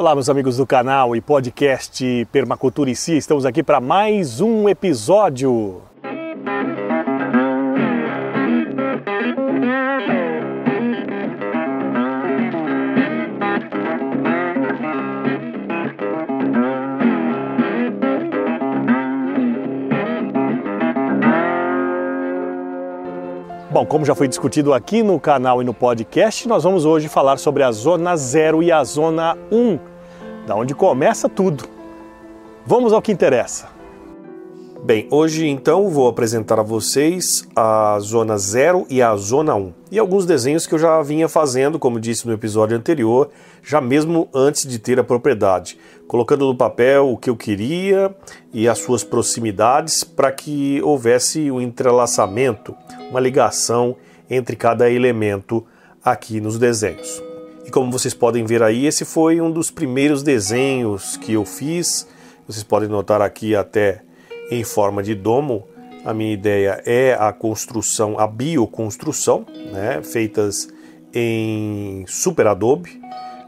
Olá, meus amigos do canal e podcast Permacultura e Si. Estamos aqui para mais um episódio. Bom, como já foi discutido aqui no canal e no podcast, nós vamos hoje falar sobre a Zona 0 e a Zona 1, da onde começa tudo. Vamos ao que interessa. Bem, hoje então vou apresentar a vocês a Zona 0 e a Zona 1 e alguns desenhos que eu já vinha fazendo, como disse no episódio anterior, já mesmo antes de ter a propriedade, colocando no papel o que eu queria e as suas proximidades para que houvesse um entrelaçamento uma ligação entre cada elemento aqui nos desenhos. E como vocês podem ver aí, esse foi um dos primeiros desenhos que eu fiz. Vocês podem notar aqui até em forma de domo. A minha ideia é a construção, a bioconstrução, né, feitas em super adobe,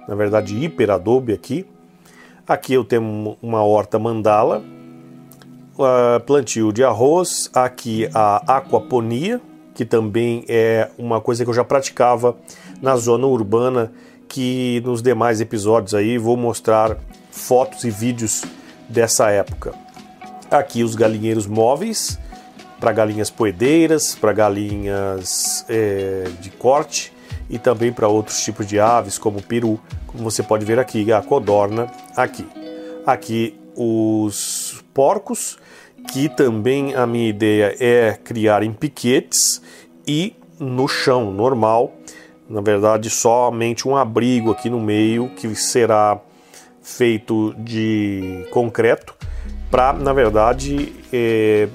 na verdade hiper adobe aqui. Aqui eu tenho uma horta mandala, plantio de arroz, aqui a aquaponia, que também é uma coisa que eu já praticava na zona urbana, que nos demais episódios aí vou mostrar fotos e vídeos dessa época. Aqui os galinheiros móveis para galinhas poedeiras, para galinhas é, de corte e também para outros tipos de aves como peru, como você pode ver aqui, a codorna aqui. Aqui os porcos que também a minha ideia é criar em piquetes e no chão normal, na verdade somente um abrigo aqui no meio que será feito de concreto para, na verdade, é,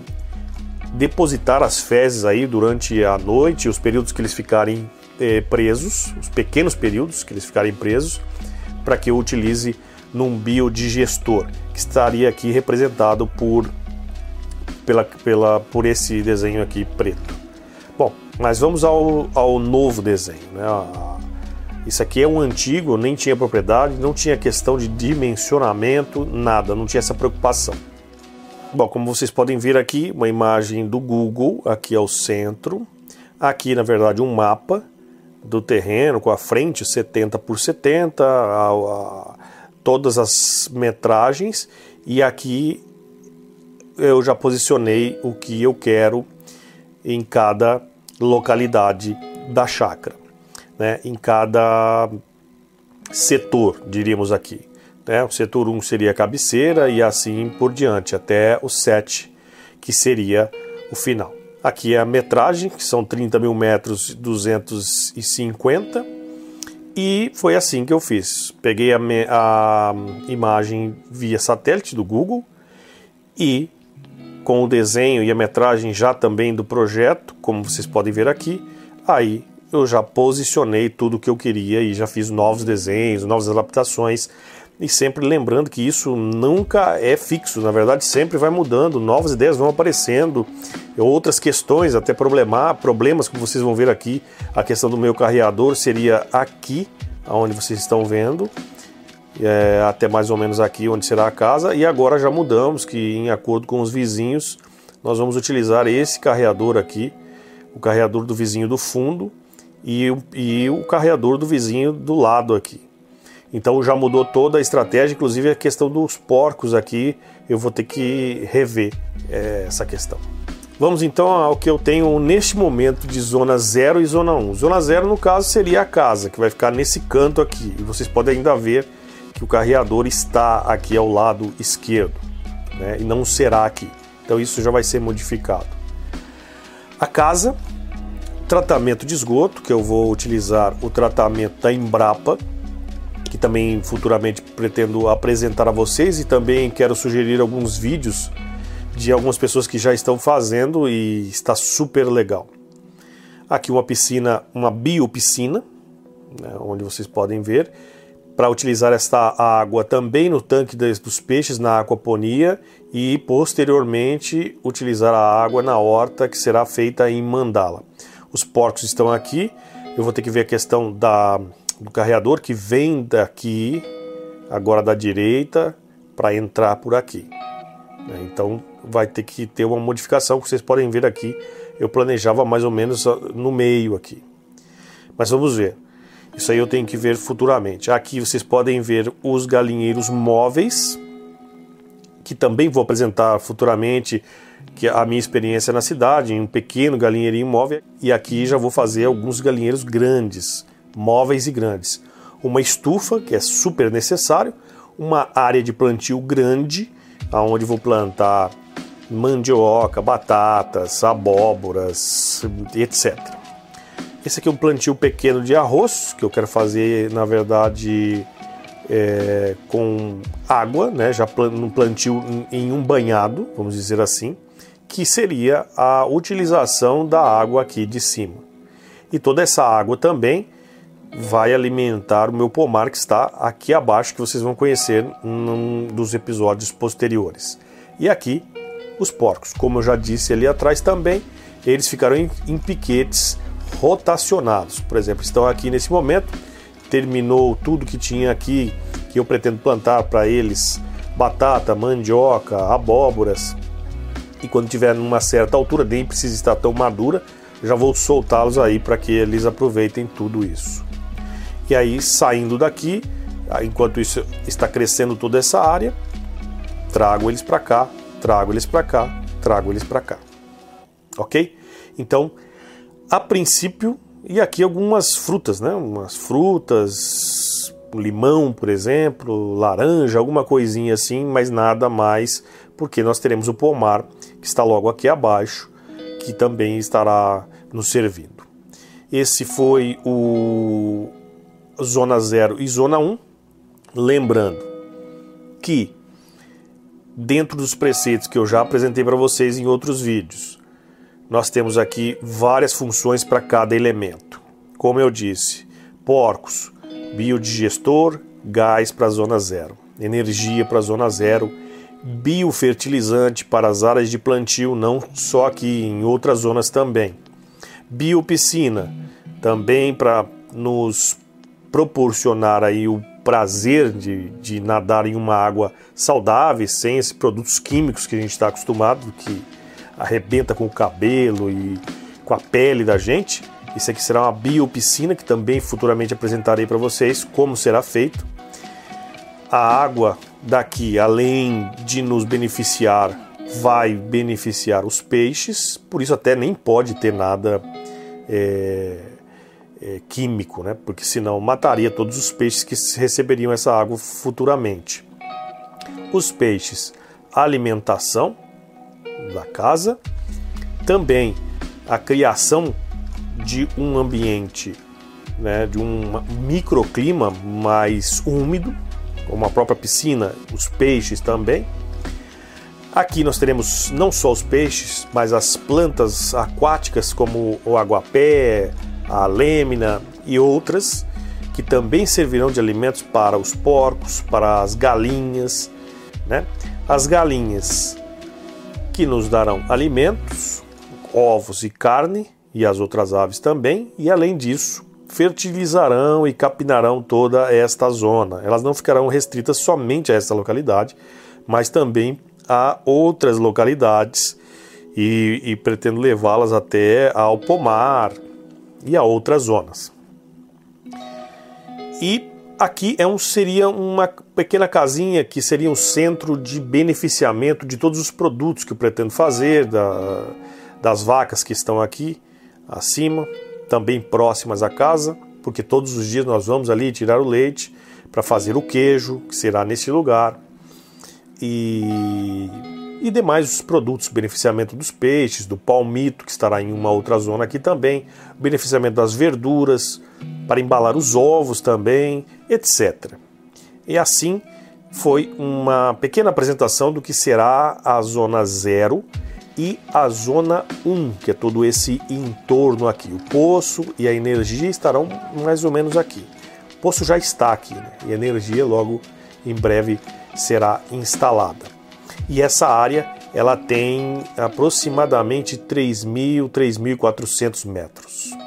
depositar as fezes aí durante a noite, os períodos que eles ficarem é, presos, os pequenos períodos que eles ficarem presos, para que eu utilize num biodigestor, que estaria aqui representado por pela, pela, por esse desenho aqui preto. Mas vamos ao, ao novo desenho. Né? Isso aqui é um antigo, nem tinha propriedade, não tinha questão de dimensionamento, nada, não tinha essa preocupação. Bom, como vocês podem ver aqui, uma imagem do Google aqui ao centro. Aqui, na verdade, um mapa do terreno com a frente 70 por 70, a, a, todas as metragens e aqui eu já posicionei o que eu quero em cada localidade da chácara, né? em cada setor, diríamos aqui. Né? O setor 1 seria a cabeceira e assim por diante, até o 7, que seria o final. Aqui é a metragem, que são 30 mil metros 250, e foi assim que eu fiz. Peguei a, a imagem via satélite do Google e com o desenho e a metragem já também do projeto, como vocês podem ver aqui, aí eu já posicionei tudo o que eu queria e já fiz novos desenhos, novas adaptações. E sempre lembrando que isso nunca é fixo, na verdade sempre vai mudando, novas ideias vão aparecendo, outras questões, até problemar, problemas que vocês vão ver aqui. A questão do meu carreador seria aqui, onde vocês estão vendo, é, até mais ou menos aqui onde será a casa, e agora já mudamos que em acordo com os vizinhos nós vamos utilizar esse carreador aqui, o carreador do vizinho do fundo e, e o carreador do vizinho do lado aqui. Então já mudou toda a estratégia, inclusive a questão dos porcos aqui, eu vou ter que rever é, essa questão. Vamos então ao que eu tenho neste momento de zona 0 e zona 1. Um. Zona 0 no caso seria a casa, que vai ficar nesse canto aqui. E vocês podem ainda ver que o carreador está aqui ao lado esquerdo né, e não será aqui. Então isso já vai ser modificado. A casa, tratamento de esgoto, que eu vou utilizar o tratamento da Embrapa, que também futuramente pretendo apresentar a vocês e também quero sugerir alguns vídeos de algumas pessoas que já estão fazendo e está super legal. Aqui uma piscina, uma biopiscina, né, onde vocês podem ver para utilizar esta água também no tanque dos peixes na aquaponia e posteriormente utilizar a água na horta que será feita em mandala. Os porcos estão aqui. Eu vou ter que ver a questão da, do carreador que vem daqui agora da direita para entrar por aqui. Né? Então vai ter que ter uma modificação, que vocês podem ver aqui. Eu planejava mais ou menos no meio aqui. Mas vamos ver. Isso aí eu tenho que ver futuramente. Aqui vocês podem ver os galinheiros móveis, que também vou apresentar futuramente que a minha experiência na cidade, em um pequeno galinheirinho móvel. E aqui já vou fazer alguns galinheiros grandes, móveis e grandes. Uma estufa, que é super necessário, uma área de plantio grande, aonde vou plantar mandioca, batatas, abóboras, etc. Esse aqui é um plantio pequeno de arroz, que eu quero fazer, na verdade, é, com água, né, já no plantio em um banhado, vamos dizer assim, que seria a utilização da água aqui de cima. E toda essa água também vai alimentar o meu pomar que está aqui abaixo, que vocês vão conhecer num dos episódios posteriores. E aqui os porcos, como eu já disse ali atrás também, eles ficarão em, em piquetes rotacionados. Por exemplo, estão aqui nesse momento, terminou tudo que tinha aqui que eu pretendo plantar para eles: batata, mandioca, abóboras. E quando tiver numa certa altura, nem precisa estar tão madura, já vou soltá-los aí para que eles aproveitem tudo isso. E aí, saindo daqui, enquanto isso está crescendo toda essa área, trago eles para cá, trago eles para cá, trago eles para cá. Ok? Então, a princípio, e aqui algumas frutas, né? Umas frutas, limão, por exemplo, laranja, alguma coisinha assim, mas nada mais, porque nós teremos o pomar que está logo aqui abaixo, que também estará nos servindo. Esse foi o Zona 0 e Zona 1. Lembrando que, dentro dos preceitos que eu já apresentei para vocês em outros vídeos, nós temos aqui várias funções para cada elemento. Como eu disse, porcos, biodigestor, gás para a zona zero, energia para a zona zero, biofertilizante para as áreas de plantio, não só aqui, em outras zonas também. Biopiscina, também para nos proporcionar aí o prazer de, de nadar em uma água saudável, sem esses produtos químicos que a gente está acostumado, que arrebenta com o cabelo e com a pele da gente. Isso aqui será uma biopiscina que também futuramente apresentarei para vocês como será feito. A água daqui, além de nos beneficiar, vai beneficiar os peixes, por isso até nem pode ter nada é, é, químico, né? porque senão mataria todos os peixes que receberiam essa água futuramente. Os peixes, alimentação, da casa, também a criação de um ambiente, né, de um microclima mais úmido, como a própria piscina, os peixes também. Aqui nós teremos não só os peixes, mas as plantas aquáticas como o aguapé, a lêmina e outras, que também servirão de alimentos para os porcos, para as galinhas. Né? As galinhas que nos darão alimentos, ovos e carne, e as outras aves também, e além disso, fertilizarão e capinarão toda esta zona. Elas não ficarão restritas somente a esta localidade, mas também a outras localidades e, e pretendo levá-las até ao pomar e a outras zonas. E Aqui é um, seria uma pequena casinha que seria um centro de beneficiamento de todos os produtos que eu pretendo fazer, da, das vacas que estão aqui acima, também próximas à casa, porque todos os dias nós vamos ali tirar o leite para fazer o queijo, que será nesse lugar, e, e demais os produtos, beneficiamento dos peixes, do palmito, que estará em uma outra zona aqui também, beneficiamento das verduras, para embalar os ovos também, etc. E assim foi uma pequena apresentação do que será a zona 0 e a zona 1, um, que é todo esse entorno aqui. O poço e a energia estarão mais ou menos aqui. O poço já está aqui né? e a energia logo em breve será instalada. E essa área ela tem aproximadamente 3.000, 3.400 metros.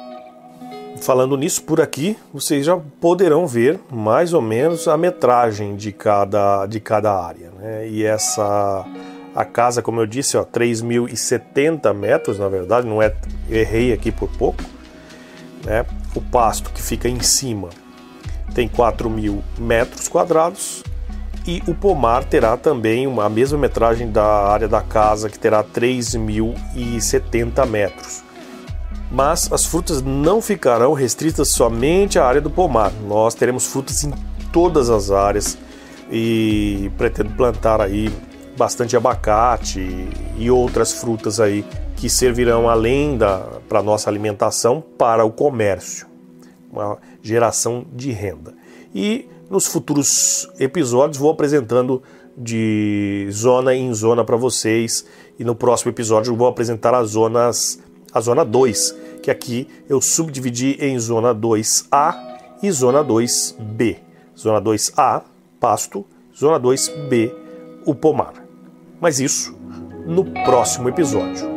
Falando nisso, por aqui vocês já poderão ver mais ou menos a metragem de cada, de cada área. Né? E essa a casa, como eu disse, ó, 3.070 metros, na verdade, não é errei aqui por pouco. Né? O pasto que fica em cima tem 4 mil metros quadrados e o pomar terá também uma, a mesma metragem da área da casa, que terá 3.070 metros. Mas as frutas não ficarão restritas somente à área do pomar. Nós teremos frutas em todas as áreas e pretendo plantar aí bastante abacate e outras frutas aí que servirão além da para nossa alimentação para o comércio, uma geração de renda. E nos futuros episódios vou apresentando de zona em zona para vocês e no próximo episódio vou apresentar as zonas a zona 2, que aqui eu subdividi em zona 2A e zona 2B. Zona 2A, pasto, zona 2B, o pomar. Mas isso no próximo episódio.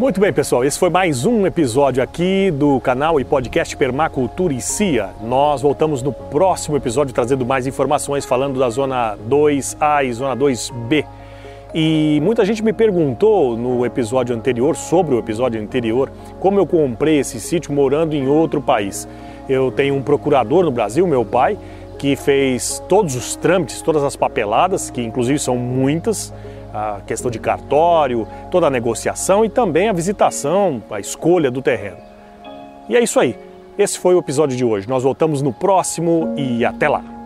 Muito bem, pessoal, esse foi mais um episódio aqui do canal e podcast Permacultura e CIA. Nós voltamos no próximo episódio trazendo mais informações falando da zona 2A e zona 2B. E muita gente me perguntou no episódio anterior, sobre o episódio anterior, como eu comprei esse sítio morando em outro país. Eu tenho um procurador no Brasil, meu pai, que fez todos os trâmites, todas as papeladas, que inclusive são muitas, a questão de cartório, toda a negociação e também a visitação, a escolha do terreno. E é isso aí. Esse foi o episódio de hoje. Nós voltamos no próximo e até lá.